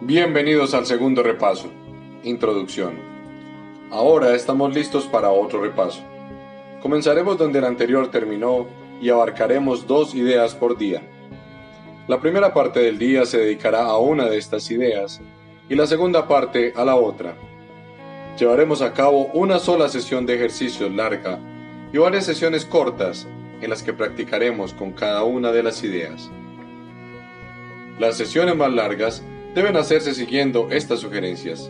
Bienvenidos al segundo repaso. Introducción. Ahora estamos listos para otro repaso. Comenzaremos donde el anterior terminó y abarcaremos dos ideas por día. La primera parte del día se dedicará a una de estas ideas y la segunda parte a la otra. Llevaremos a cabo una sola sesión de ejercicios larga y varias sesiones cortas en las que practicaremos con cada una de las ideas. Las sesiones más largas deben hacerse siguiendo estas sugerencias.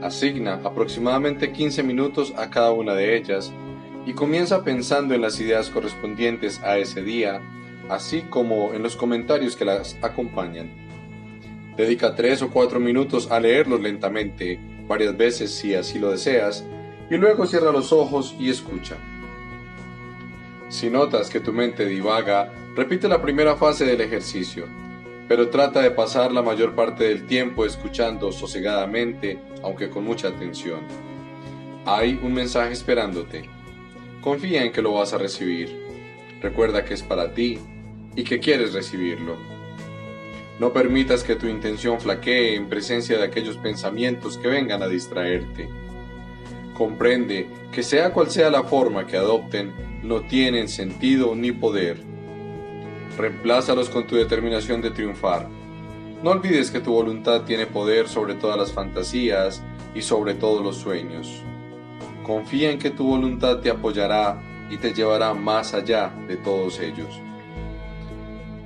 Asigna aproximadamente 15 minutos a cada una de ellas y comienza pensando en las ideas correspondientes a ese día, así como en los comentarios que las acompañan. Dedica 3 o 4 minutos a leerlos lentamente, varias veces si así lo deseas, y luego cierra los ojos y escucha. Si notas que tu mente divaga, repite la primera fase del ejercicio pero trata de pasar la mayor parte del tiempo escuchando sosegadamente, aunque con mucha atención. Hay un mensaje esperándote. Confía en que lo vas a recibir. Recuerda que es para ti y que quieres recibirlo. No permitas que tu intención flaquee en presencia de aquellos pensamientos que vengan a distraerte. Comprende que sea cual sea la forma que adopten, no tienen sentido ni poder Reemplázalos con tu determinación de triunfar. No olvides que tu voluntad tiene poder sobre todas las fantasías y sobre todos los sueños. Confía en que tu voluntad te apoyará y te llevará más allá de todos ellos.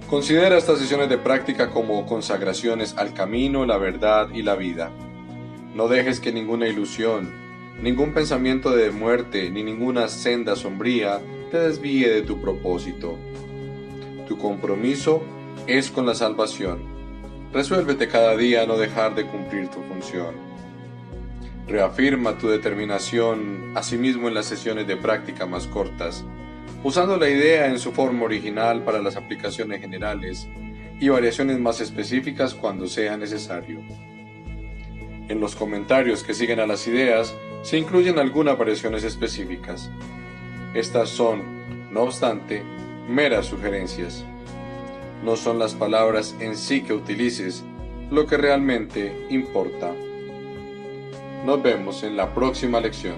Considera estas sesiones de práctica como consagraciones al camino, la verdad y la vida. No dejes que ninguna ilusión, ningún pensamiento de muerte ni ninguna senda sombría te desvíe de tu propósito. Tu compromiso es con la salvación. Resuélvete cada día a no dejar de cumplir tu función. Reafirma tu determinación asimismo en las sesiones de práctica más cortas, usando la idea en su forma original para las aplicaciones generales y variaciones más específicas cuando sea necesario. En los comentarios que siguen a las ideas se incluyen algunas variaciones específicas. Estas son, no obstante, meras sugerencias. No son las palabras en sí que utilices lo que realmente importa. Nos vemos en la próxima lección.